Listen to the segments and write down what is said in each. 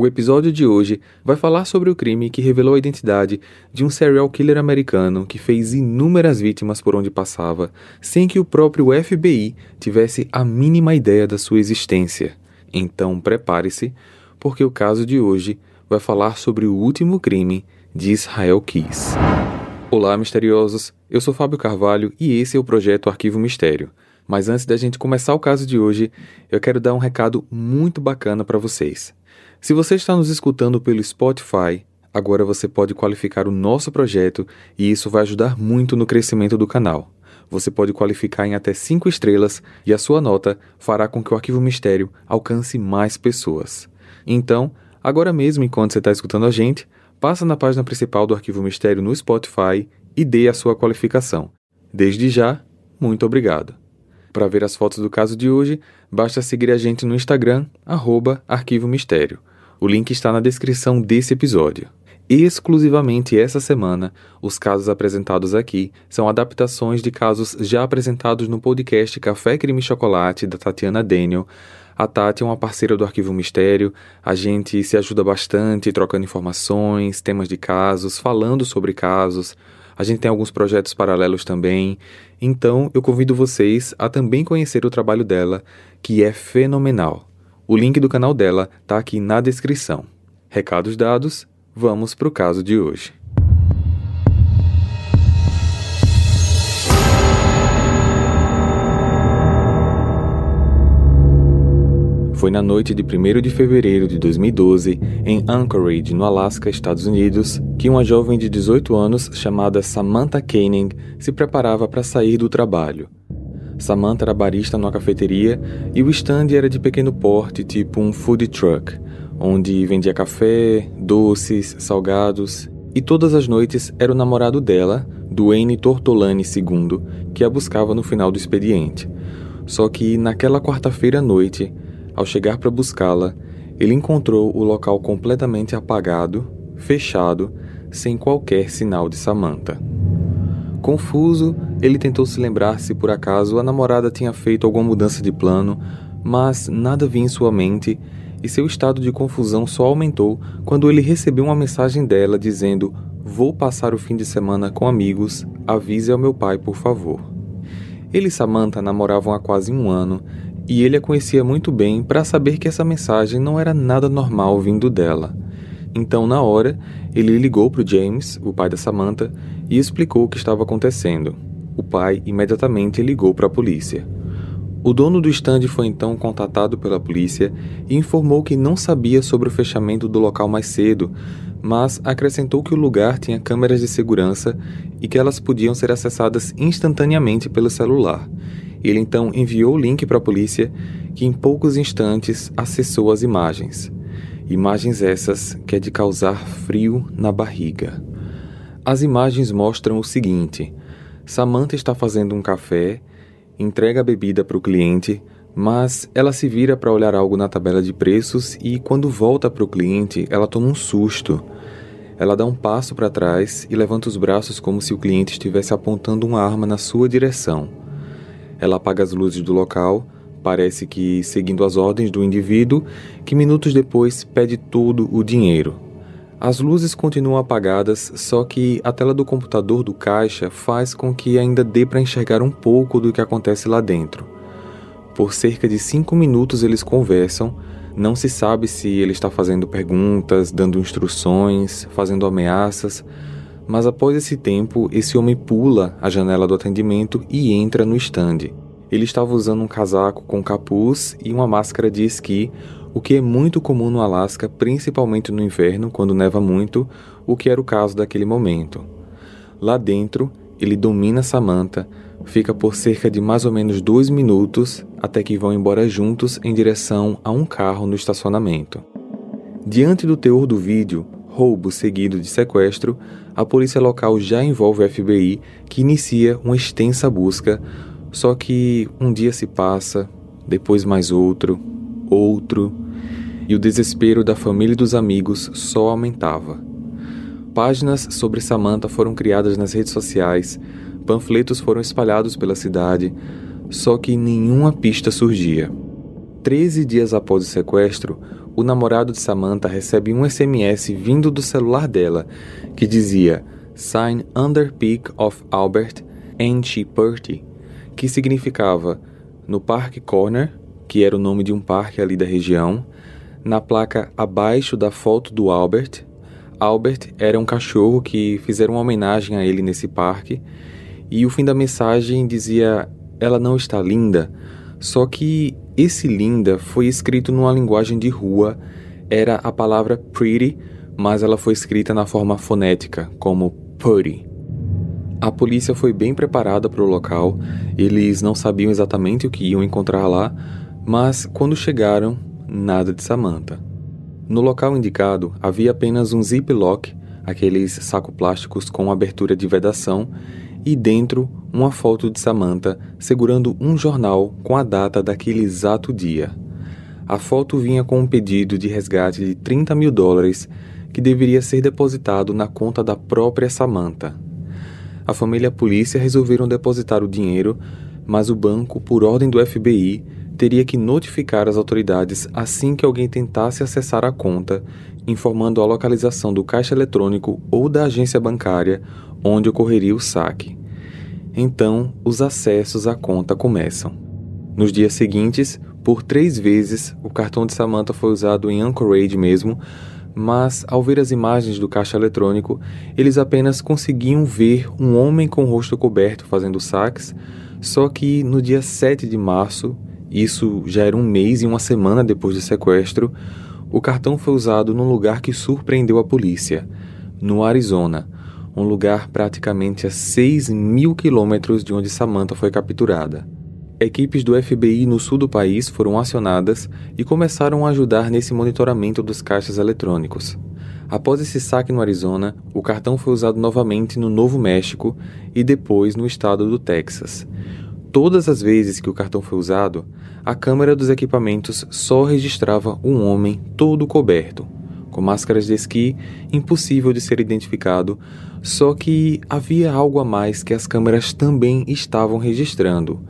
O episódio de hoje vai falar sobre o crime que revelou a identidade de um serial killer americano que fez inúmeras vítimas por onde passava, sem que o próprio FBI tivesse a mínima ideia da sua existência. Então prepare-se, porque o caso de hoje vai falar sobre o último crime de Israel Keys. Olá, misteriosos! Eu sou Fábio Carvalho e esse é o projeto Arquivo Mistério. Mas antes da gente começar o caso de hoje, eu quero dar um recado muito bacana para vocês. Se você está nos escutando pelo Spotify, agora você pode qualificar o nosso projeto e isso vai ajudar muito no crescimento do canal. Você pode qualificar em até 5 estrelas e a sua nota fará com que o Arquivo Mistério alcance mais pessoas. Então, agora mesmo, enquanto você está escutando a gente, passa na página principal do Arquivo Mistério no Spotify e dê a sua qualificação. Desde já, muito obrigado. Para ver as fotos do caso de hoje, basta seguir a gente no Instagram, arroba Arquivo Mistério. O link está na descrição desse episódio. Exclusivamente essa semana, os casos apresentados aqui são adaptações de casos já apresentados no podcast Café Crime Chocolate da Tatiana Daniel. A Tati é uma parceira do Arquivo Mistério, a gente se ajuda bastante trocando informações, temas de casos, falando sobre casos. A gente tem alguns projetos paralelos também, então eu convido vocês a também conhecer o trabalho dela, que é fenomenal. O link do canal dela está aqui na descrição. Recados dados, vamos para o caso de hoje. Foi na noite de 1 de fevereiro de 2012, em Anchorage, no Alasca, Estados Unidos, que uma jovem de 18 anos chamada Samantha Koenig se preparava para sair do trabalho. Samantha era barista numa cafeteria e o stand era de pequeno porte, tipo um food truck, onde vendia café, doces, salgados. E todas as noites era o namorado dela, Duane Tortolani II, que a buscava no final do expediente. Só que naquela quarta-feira à noite, ao chegar para buscá-la, ele encontrou o local completamente apagado, fechado, sem qualquer sinal de Samantha. Confuso, ele tentou se lembrar se por acaso a namorada tinha feito alguma mudança de plano, mas nada vinha em sua mente e seu estado de confusão só aumentou quando ele recebeu uma mensagem dela dizendo: Vou passar o fim de semana com amigos, avise ao meu pai, por favor. Ele e Samantha namoravam há quase um ano e ele a conhecia muito bem para saber que essa mensagem não era nada normal vindo dela. Então, na hora, ele ligou para o James, o pai da Samantha, e explicou o que estava acontecendo. O pai imediatamente ligou para a polícia. O dono do estande foi então contatado pela polícia e informou que não sabia sobre o fechamento do local mais cedo, mas acrescentou que o lugar tinha câmeras de segurança e que elas podiam ser acessadas instantaneamente pelo celular. Ele então enviou o link para a polícia, que em poucos instantes acessou as imagens. Imagens essas que é de causar frio na barriga. As imagens mostram o seguinte: Samantha está fazendo um café, entrega a bebida para o cliente, mas ela se vira para olhar algo na tabela de preços e, quando volta para o cliente, ela toma um susto. Ela dá um passo para trás e levanta os braços como se o cliente estivesse apontando uma arma na sua direção. Ela apaga as luzes do local Parece que seguindo as ordens do indivíduo, que minutos depois pede todo o dinheiro. As luzes continuam apagadas, só que a tela do computador do caixa faz com que ainda dê para enxergar um pouco do que acontece lá dentro. Por cerca de cinco minutos eles conversam, não se sabe se ele está fazendo perguntas, dando instruções, fazendo ameaças, mas após esse tempo, esse homem pula a janela do atendimento e entra no estande. Ele estava usando um casaco com capuz e uma máscara de esqui, o que é muito comum no Alasca, principalmente no inverno, quando neva muito, o que era o caso daquele momento. Lá dentro, ele domina Samantha, fica por cerca de mais ou menos dois minutos até que vão embora juntos em direção a um carro no estacionamento. Diante do teor do vídeo, roubo seguido de sequestro, a polícia local já envolve o FBI, que inicia uma extensa busca só que um dia se passa, depois mais outro, outro, e o desespero da família e dos amigos só aumentava. Páginas sobre Samantha foram criadas nas redes sociais, panfletos foram espalhados pela cidade, só que nenhuma pista surgia. Treze dias após o sequestro, o namorado de Samantha recebe um SMS vindo do celular dela que dizia Sign under Peak of Albert she Purty, que significava no Park Corner, que era o nome de um parque ali da região, na placa abaixo da foto do Albert. Albert era um cachorro que fizeram uma homenagem a ele nesse parque, e o fim da mensagem dizia: Ela não está linda. Só que esse linda foi escrito numa linguagem de rua, era a palavra pretty, mas ela foi escrita na forma fonética, como putty. A polícia foi bem preparada para o local, eles não sabiam exatamente o que iam encontrar lá, mas quando chegaram, nada de Samantha. No local indicado havia apenas um ziplock, aqueles saco plásticos com abertura de vedação, e dentro uma foto de Samantha segurando um jornal com a data daquele exato dia. A foto vinha com um pedido de resgate de 30 mil dólares que deveria ser depositado na conta da própria Samantha. A família e a polícia resolveram depositar o dinheiro, mas o banco, por ordem do FBI, teria que notificar as autoridades assim que alguém tentasse acessar a conta, informando a localização do caixa eletrônico ou da agência bancária onde ocorreria o saque. Então, os acessos à conta começam. Nos dias seguintes, por três vezes, o cartão de Samantha foi usado em Anchorage mesmo, mas ao ver as imagens do caixa eletrônico, eles apenas conseguiam ver um homem com o rosto coberto fazendo saques, só que no dia 7 de março, isso já era um mês e uma semana depois do sequestro. O cartão foi usado num lugar que surpreendeu a polícia, no Arizona, um lugar praticamente a 6 mil quilômetros de onde Samantha foi capturada. Equipes do FBI no sul do país foram acionadas e começaram a ajudar nesse monitoramento dos caixas eletrônicos. Após esse saque no Arizona, o cartão foi usado novamente no Novo México e depois no estado do Texas. Todas as vezes que o cartão foi usado, a câmera dos equipamentos só registrava um homem todo coberto, com máscaras de esqui, impossível de ser identificado, só que havia algo a mais que as câmeras também estavam registrando: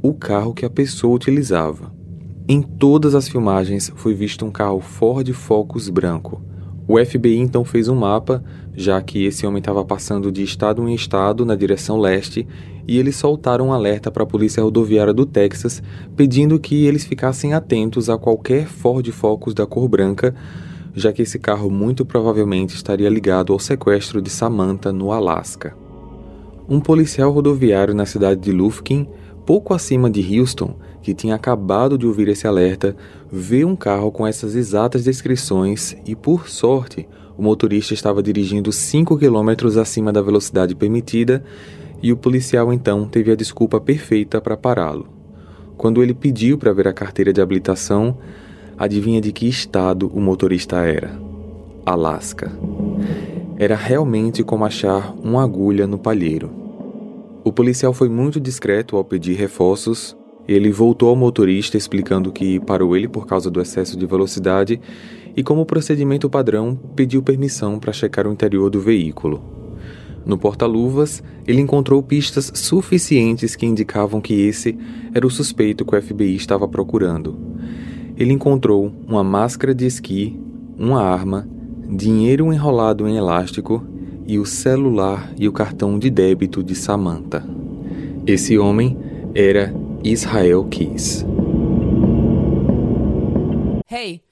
o carro que a pessoa utilizava. Em todas as filmagens foi visto um carro Ford Focus branco. O FBI então fez um mapa, já que esse homem estava passando de estado em estado na direção leste e eles soltaram um alerta para a Polícia Rodoviária do Texas, pedindo que eles ficassem atentos a qualquer Ford Focus da cor branca, já que esse carro muito provavelmente estaria ligado ao sequestro de Samantha no Alasca. Um policial rodoviário na cidade de Lufkin, pouco acima de Houston, que tinha acabado de ouvir esse alerta, vê um carro com essas exatas descrições e, por sorte, o motorista estava dirigindo 5 km acima da velocidade permitida e o policial então teve a desculpa perfeita para pará-lo. Quando ele pediu para ver a carteira de habilitação, adivinha de que estado o motorista era? Alasca. Era realmente como achar uma agulha no palheiro. O policial foi muito discreto ao pedir reforços. Ele voltou ao motorista explicando que parou ele por causa do excesso de velocidade e, como procedimento padrão, pediu permissão para checar o interior do veículo. No porta-luvas, ele encontrou pistas suficientes que indicavam que esse era o suspeito que o FBI estava procurando. Ele encontrou uma máscara de esqui, uma arma, dinheiro enrolado em elástico e o celular e o cartão de débito de Samantha. Esse homem era Israel Keys. Hey!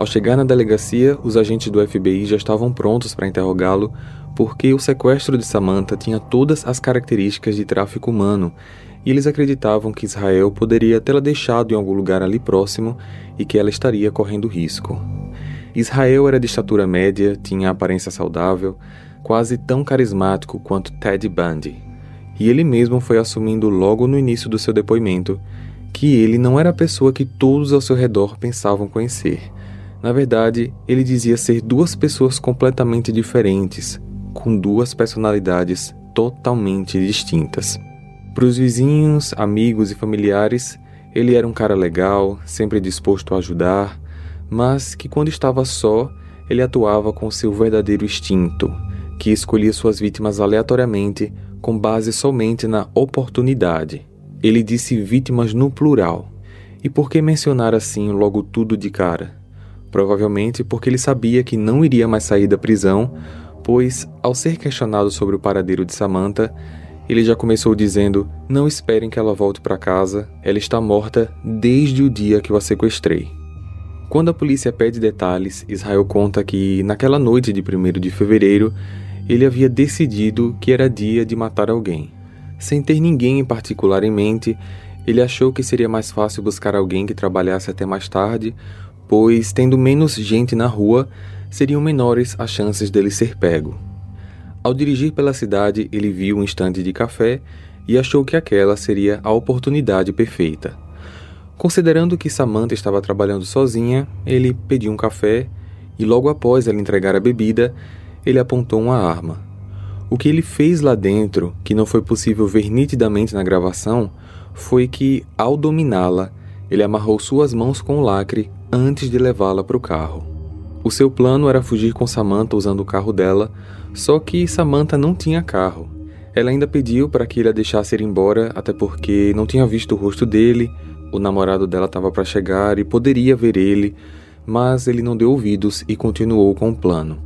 Ao chegar na delegacia, os agentes do FBI já estavam prontos para interrogá-lo, porque o sequestro de Samantha tinha todas as características de tráfico humano, e eles acreditavam que Israel poderia tê-la deixado em algum lugar ali próximo e que ela estaria correndo risco. Israel era de estatura média, tinha aparência saudável, quase tão carismático quanto Ted Bundy. E ele mesmo foi assumindo logo no início do seu depoimento que ele não era a pessoa que todos ao seu redor pensavam conhecer. Na verdade, ele dizia ser duas pessoas completamente diferentes, com duas personalidades totalmente distintas. Para os vizinhos, amigos e familiares, ele era um cara legal, sempre disposto a ajudar, mas que quando estava só, ele atuava com seu verdadeiro instinto, que escolhia suas vítimas aleatoriamente com base somente na oportunidade. Ele disse vítimas no plural. E por que mencionar assim logo tudo de cara? Provavelmente porque ele sabia que não iria mais sair da prisão, pois, ao ser questionado sobre o paradeiro de Samantha, ele já começou dizendo: Não esperem que ela volte para casa, ela está morta desde o dia que eu a sequestrei. Quando a polícia pede detalhes, Israel conta que, naquela noite de 1 de fevereiro, ele havia decidido que era dia de matar alguém. Sem ter ninguém em particular em mente, ele achou que seria mais fácil buscar alguém que trabalhasse até mais tarde, pois, tendo menos gente na rua, seriam menores as chances dele ser pego. Ao dirigir pela cidade, ele viu um estande de café e achou que aquela seria a oportunidade perfeita. Considerando que Samantha estava trabalhando sozinha, ele pediu um café e logo após ela entregar a bebida, ele apontou uma arma. O que ele fez lá dentro, que não foi possível ver nitidamente na gravação, foi que, ao dominá-la, ele amarrou suas mãos com o lacre antes de levá-la para o carro. O seu plano era fugir com Samantha usando o carro dela, só que Samantha não tinha carro. Ela ainda pediu para que ele a deixasse ir embora, até porque não tinha visto o rosto dele, o namorado dela estava para chegar e poderia ver ele, mas ele não deu ouvidos e continuou com o plano.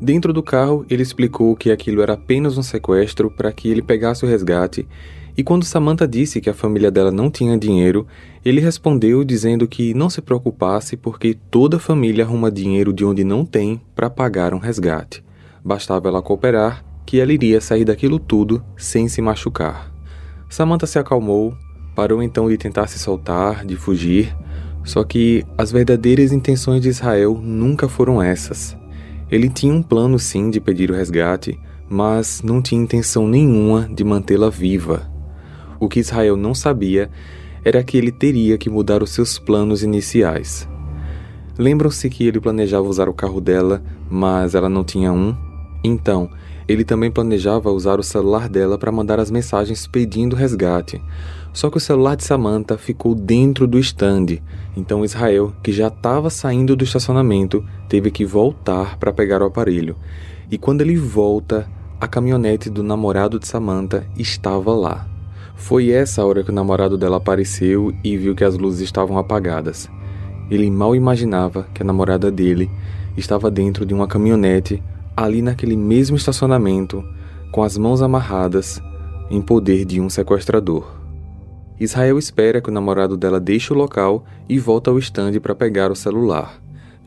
Dentro do carro, ele explicou que aquilo era apenas um sequestro para que ele pegasse o resgate, e quando Samantha disse que a família dela não tinha dinheiro, ele respondeu dizendo que não se preocupasse porque toda família arruma dinheiro de onde não tem para pagar um resgate. Bastava ela cooperar que ela iria sair daquilo tudo sem se machucar. Samantha se acalmou, parou então de tentar se soltar, de fugir, só que as verdadeiras intenções de Israel nunca foram essas. Ele tinha um plano sim de pedir o resgate, mas não tinha intenção nenhuma de mantê-la viva. O que Israel não sabia era que ele teria que mudar os seus planos iniciais. Lembram-se que ele planejava usar o carro dela, mas ela não tinha um? Então, ele também planejava usar o celular dela para mandar as mensagens pedindo resgate. Só que o celular de Samantha ficou dentro do stand, então Israel, que já estava saindo do estacionamento, teve que voltar para pegar o aparelho. E quando ele volta, a caminhonete do namorado de Samantha estava lá. Foi essa hora que o namorado dela apareceu e viu que as luzes estavam apagadas. Ele mal imaginava que a namorada dele estava dentro de uma caminhonete, ali naquele mesmo estacionamento, com as mãos amarradas, em poder de um sequestrador. Israel espera que o namorado dela deixe o local e volta ao estande para pegar o celular.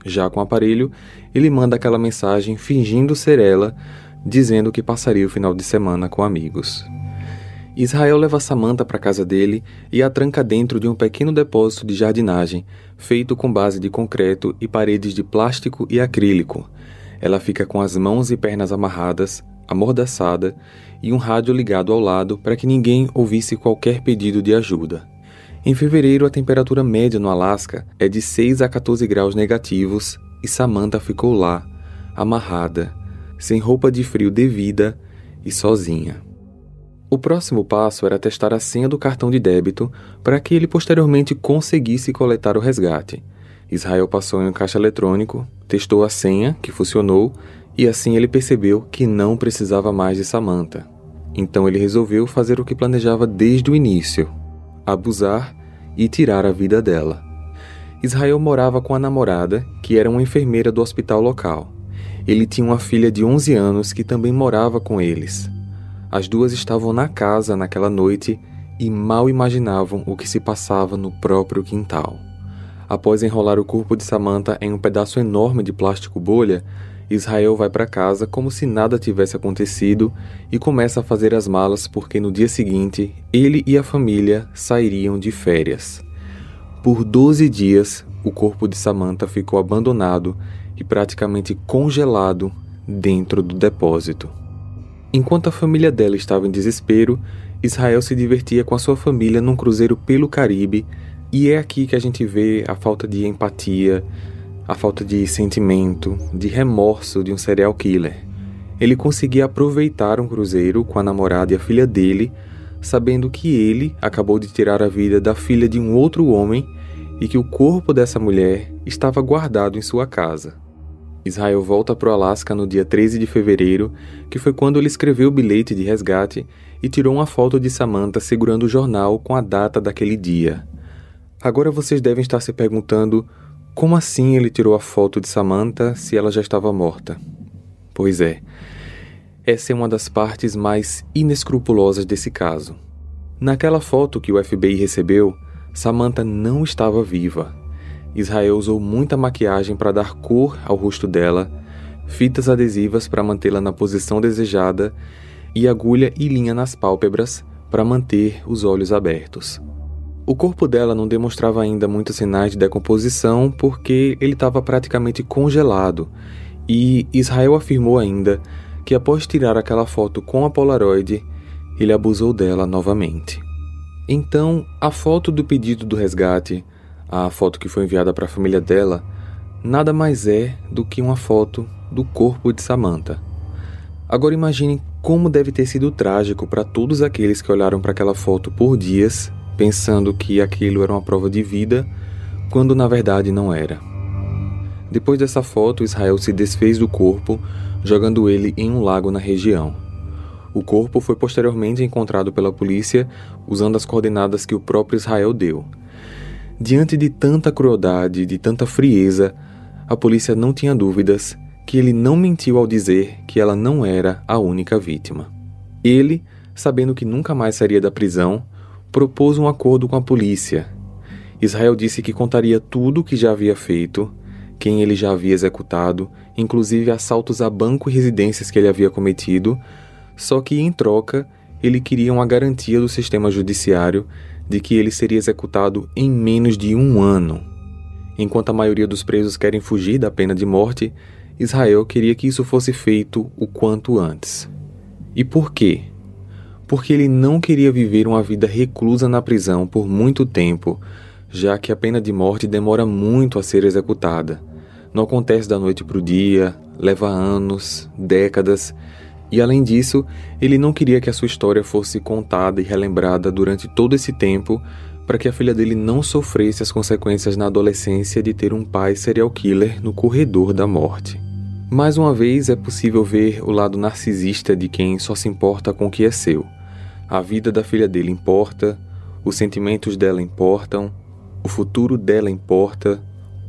Já com o aparelho, ele manda aquela mensagem fingindo ser ela, dizendo que passaria o final de semana com amigos. Israel leva Samantha para casa dele e a tranca dentro de um pequeno depósito de jardinagem, feito com base de concreto e paredes de plástico e acrílico. Ela fica com as mãos e pernas amarradas, amordaçada e um rádio ligado ao lado para que ninguém ouvisse qualquer pedido de ajuda. Em fevereiro, a temperatura média no Alasca é de 6 a 14 graus negativos e Samantha ficou lá, amarrada, sem roupa de frio devida e sozinha. O próximo passo era testar a senha do cartão de débito para que ele posteriormente conseguisse coletar o resgate. Israel passou em um caixa eletrônico, testou a senha, que funcionou, e assim ele percebeu que não precisava mais de Samantha. Então ele resolveu fazer o que planejava desde o início: abusar e tirar a vida dela. Israel morava com a namorada, que era uma enfermeira do hospital local. Ele tinha uma filha de 11 anos que também morava com eles. As duas estavam na casa naquela noite e mal imaginavam o que se passava no próprio quintal. Após enrolar o corpo de Samantha em um pedaço enorme de plástico bolha, Israel vai para casa como se nada tivesse acontecido e começa a fazer as malas porque no dia seguinte ele e a família sairiam de férias. Por 12 dias, o corpo de Samantha ficou abandonado e praticamente congelado dentro do depósito. Enquanto a família dela estava em desespero, Israel se divertia com a sua família num cruzeiro pelo Caribe, e é aqui que a gente vê a falta de empatia, a falta de sentimento, de remorso de um serial killer. Ele conseguia aproveitar um cruzeiro com a namorada e a filha dele, sabendo que ele acabou de tirar a vida da filha de um outro homem e que o corpo dessa mulher estava guardado em sua casa. Israel volta para o Alasca no dia 13 de fevereiro, que foi quando ele escreveu o bilhete de resgate e tirou uma foto de Samantha segurando o jornal com a data daquele dia. Agora vocês devem estar se perguntando como assim ele tirou a foto de Samantha se ela já estava morta. Pois é, essa é uma das partes mais inescrupulosas desse caso. Naquela foto que o FBI recebeu, Samantha não estava viva. Israel usou muita maquiagem para dar cor ao rosto dela, fitas adesivas para mantê-la na posição desejada e agulha e linha nas pálpebras para manter os olhos abertos. O corpo dela não demonstrava ainda muitos sinais de decomposição porque ele estava praticamente congelado, e Israel afirmou ainda que após tirar aquela foto com a Polaroid, ele abusou dela novamente. Então, a foto do pedido do resgate, a foto que foi enviada para a família dela, nada mais é do que uma foto do corpo de Samantha. Agora imagine como deve ter sido trágico para todos aqueles que olharam para aquela foto por dias, pensando que aquilo era uma prova de vida, quando na verdade não era. Depois dessa foto, Israel se desfez do corpo, jogando ele em um lago na região. O corpo foi posteriormente encontrado pela polícia usando as coordenadas que o próprio Israel deu. Diante de tanta crueldade, de tanta frieza, a polícia não tinha dúvidas que ele não mentiu ao dizer que ela não era a única vítima. Ele, sabendo que nunca mais sairia da prisão, propôs um acordo com a polícia. Israel disse que contaria tudo o que já havia feito, quem ele já havia executado, inclusive assaltos a banco e residências que ele havia cometido, só que, em troca, ele queria uma garantia do sistema judiciário de que ele seria executado em menos de um ano. Enquanto a maioria dos presos querem fugir da pena de morte, Israel queria que isso fosse feito o quanto antes. E por quê? Porque ele não queria viver uma vida reclusa na prisão por muito tempo, já que a pena de morte demora muito a ser executada. Não acontece da noite para o dia, leva anos, décadas e além disso, ele não queria que a sua história fosse contada e relembrada durante todo esse tempo para que a filha dele não sofresse as consequências na adolescência de ter um pai serial killer no corredor da morte. Mais uma vez, é possível ver o lado narcisista de quem só se importa com o que é seu. A vida da filha dele importa, os sentimentos dela importam, o futuro dela importa,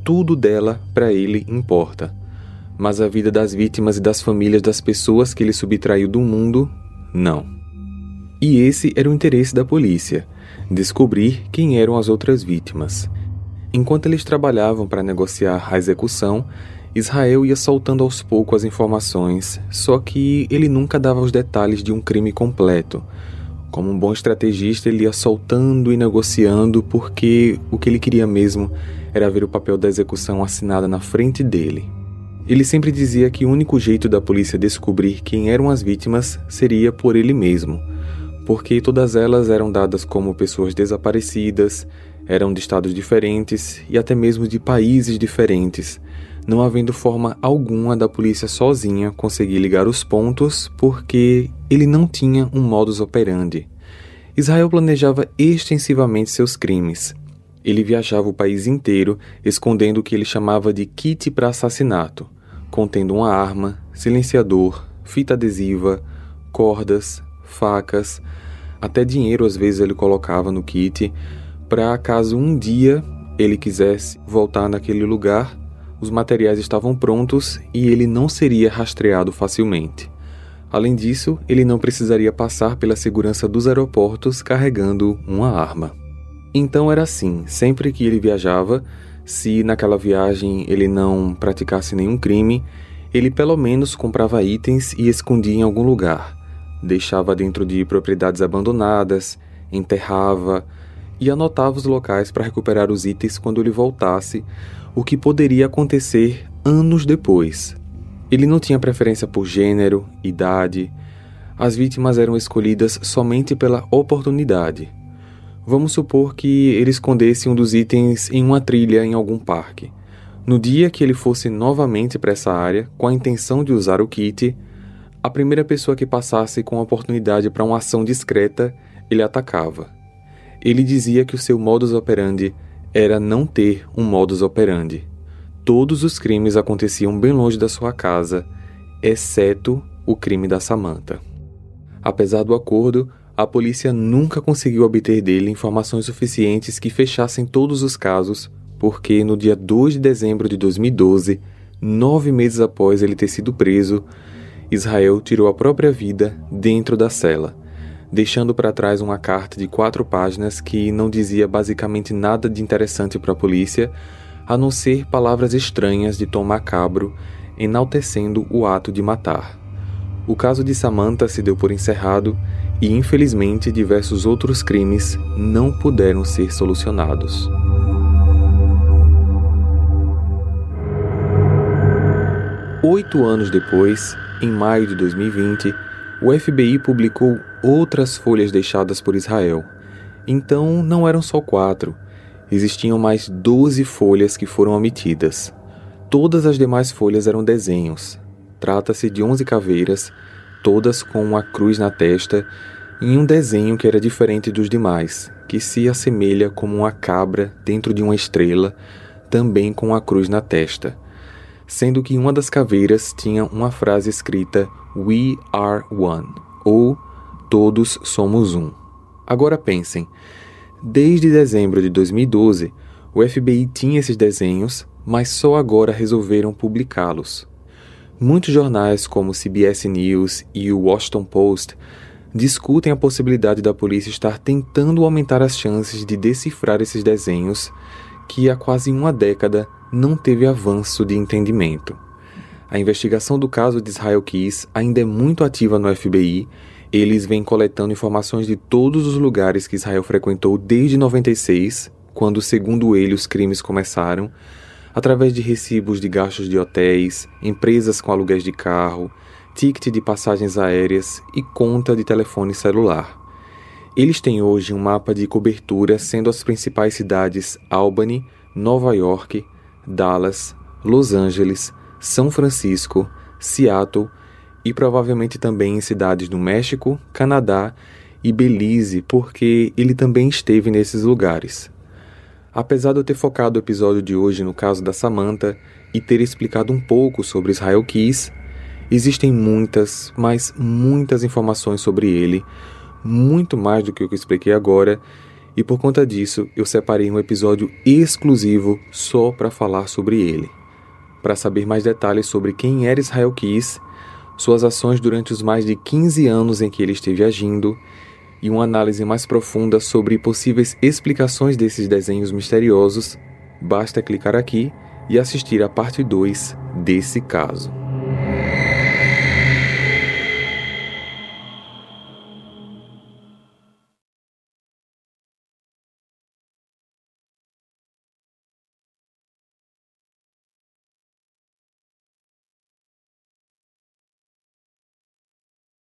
tudo dela para ele importa mas a vida das vítimas e das famílias das pessoas que ele subtraiu do mundo, não. E esse era o interesse da polícia: descobrir quem eram as outras vítimas. Enquanto eles trabalhavam para negociar a execução, Israel ia soltando aos poucos as informações, só que ele nunca dava os detalhes de um crime completo. Como um bom estrategista, ele ia soltando e negociando porque o que ele queria mesmo era ver o papel da execução assinada na frente dele. Ele sempre dizia que o único jeito da polícia descobrir quem eram as vítimas seria por ele mesmo, porque todas elas eram dadas como pessoas desaparecidas, eram de estados diferentes e até mesmo de países diferentes, não havendo forma alguma da polícia sozinha conseguir ligar os pontos porque ele não tinha um modus operandi. Israel planejava extensivamente seus crimes. Ele viajava o país inteiro escondendo o que ele chamava de kit para assassinato, contendo uma arma, silenciador, fita adesiva, cordas, facas, até dinheiro às vezes ele colocava no kit, para caso um dia ele quisesse voltar naquele lugar, os materiais estavam prontos e ele não seria rastreado facilmente. Além disso, ele não precisaria passar pela segurança dos aeroportos carregando uma arma. Então era assim: sempre que ele viajava, se naquela viagem ele não praticasse nenhum crime, ele pelo menos comprava itens e escondia em algum lugar. Deixava dentro de propriedades abandonadas, enterrava e anotava os locais para recuperar os itens quando ele voltasse, o que poderia acontecer anos depois. Ele não tinha preferência por gênero, idade, as vítimas eram escolhidas somente pela oportunidade. Vamos supor que ele escondesse um dos itens em uma trilha em algum parque. No dia que ele fosse novamente para essa área, com a intenção de usar o kit, a primeira pessoa que passasse com a oportunidade para uma ação discreta, ele atacava. Ele dizia que o seu modus operandi era não ter um modus operandi. Todos os crimes aconteciam bem longe da sua casa, exceto o crime da Samantha. Apesar do acordo, a polícia nunca conseguiu obter dele informações suficientes que fechassem todos os casos, porque no dia 2 de dezembro de 2012, nove meses após ele ter sido preso, Israel tirou a própria vida dentro da cela, deixando para trás uma carta de quatro páginas que não dizia basicamente nada de interessante para a polícia, a não ser palavras estranhas de tom macabro enaltecendo o ato de matar. O caso de Samantha se deu por encerrado e, infelizmente, diversos outros crimes não puderam ser solucionados. Oito anos depois, em maio de 2020, o FBI publicou outras folhas deixadas por Israel. Então, não eram só quatro, existiam mais 12 folhas que foram omitidas. Todas as demais folhas eram desenhos. Trata-se de 11 caveiras, todas com uma cruz na testa, em um desenho que era diferente dos demais, que se assemelha como uma cabra dentro de uma estrela, também com a cruz na testa. Sendo que uma das caveiras tinha uma frase escrita We are one, ou Todos somos um. Agora pensem, desde dezembro de 2012, o FBI tinha esses desenhos mas só agora resolveram publicá-los. Muitos jornais, como CBS News e o Washington Post, discutem a possibilidade da polícia estar tentando aumentar as chances de decifrar esses desenhos que há quase uma década não teve avanço de entendimento. A investigação do caso de Israel Keys ainda é muito ativa no FBI. Eles vêm coletando informações de todos os lugares que Israel frequentou desde 96, quando, segundo ele, os crimes começaram, através de recibos de gastos de hotéis, empresas com aluguéis de carro, ticket de passagens aéreas e conta de telefone celular. Eles têm hoje um mapa de cobertura sendo as principais cidades Albany, Nova York, Dallas, Los Angeles, São Francisco, Seattle e provavelmente também em cidades no México, Canadá e Belize, porque ele também esteve nesses lugares. Apesar de eu ter focado o episódio de hoje no caso da Samantha e ter explicado um pouco sobre Israel Keys, existem muitas, mas muitas informações sobre ele, muito mais do que eu expliquei agora, e por conta disso eu separei um episódio exclusivo só para falar sobre ele. Para saber mais detalhes sobre quem era Israel Keys, suas ações durante os mais de 15 anos em que ele esteve agindo e uma análise mais profunda sobre possíveis explicações desses desenhos misteriosos, basta clicar aqui e assistir a parte 2 desse caso.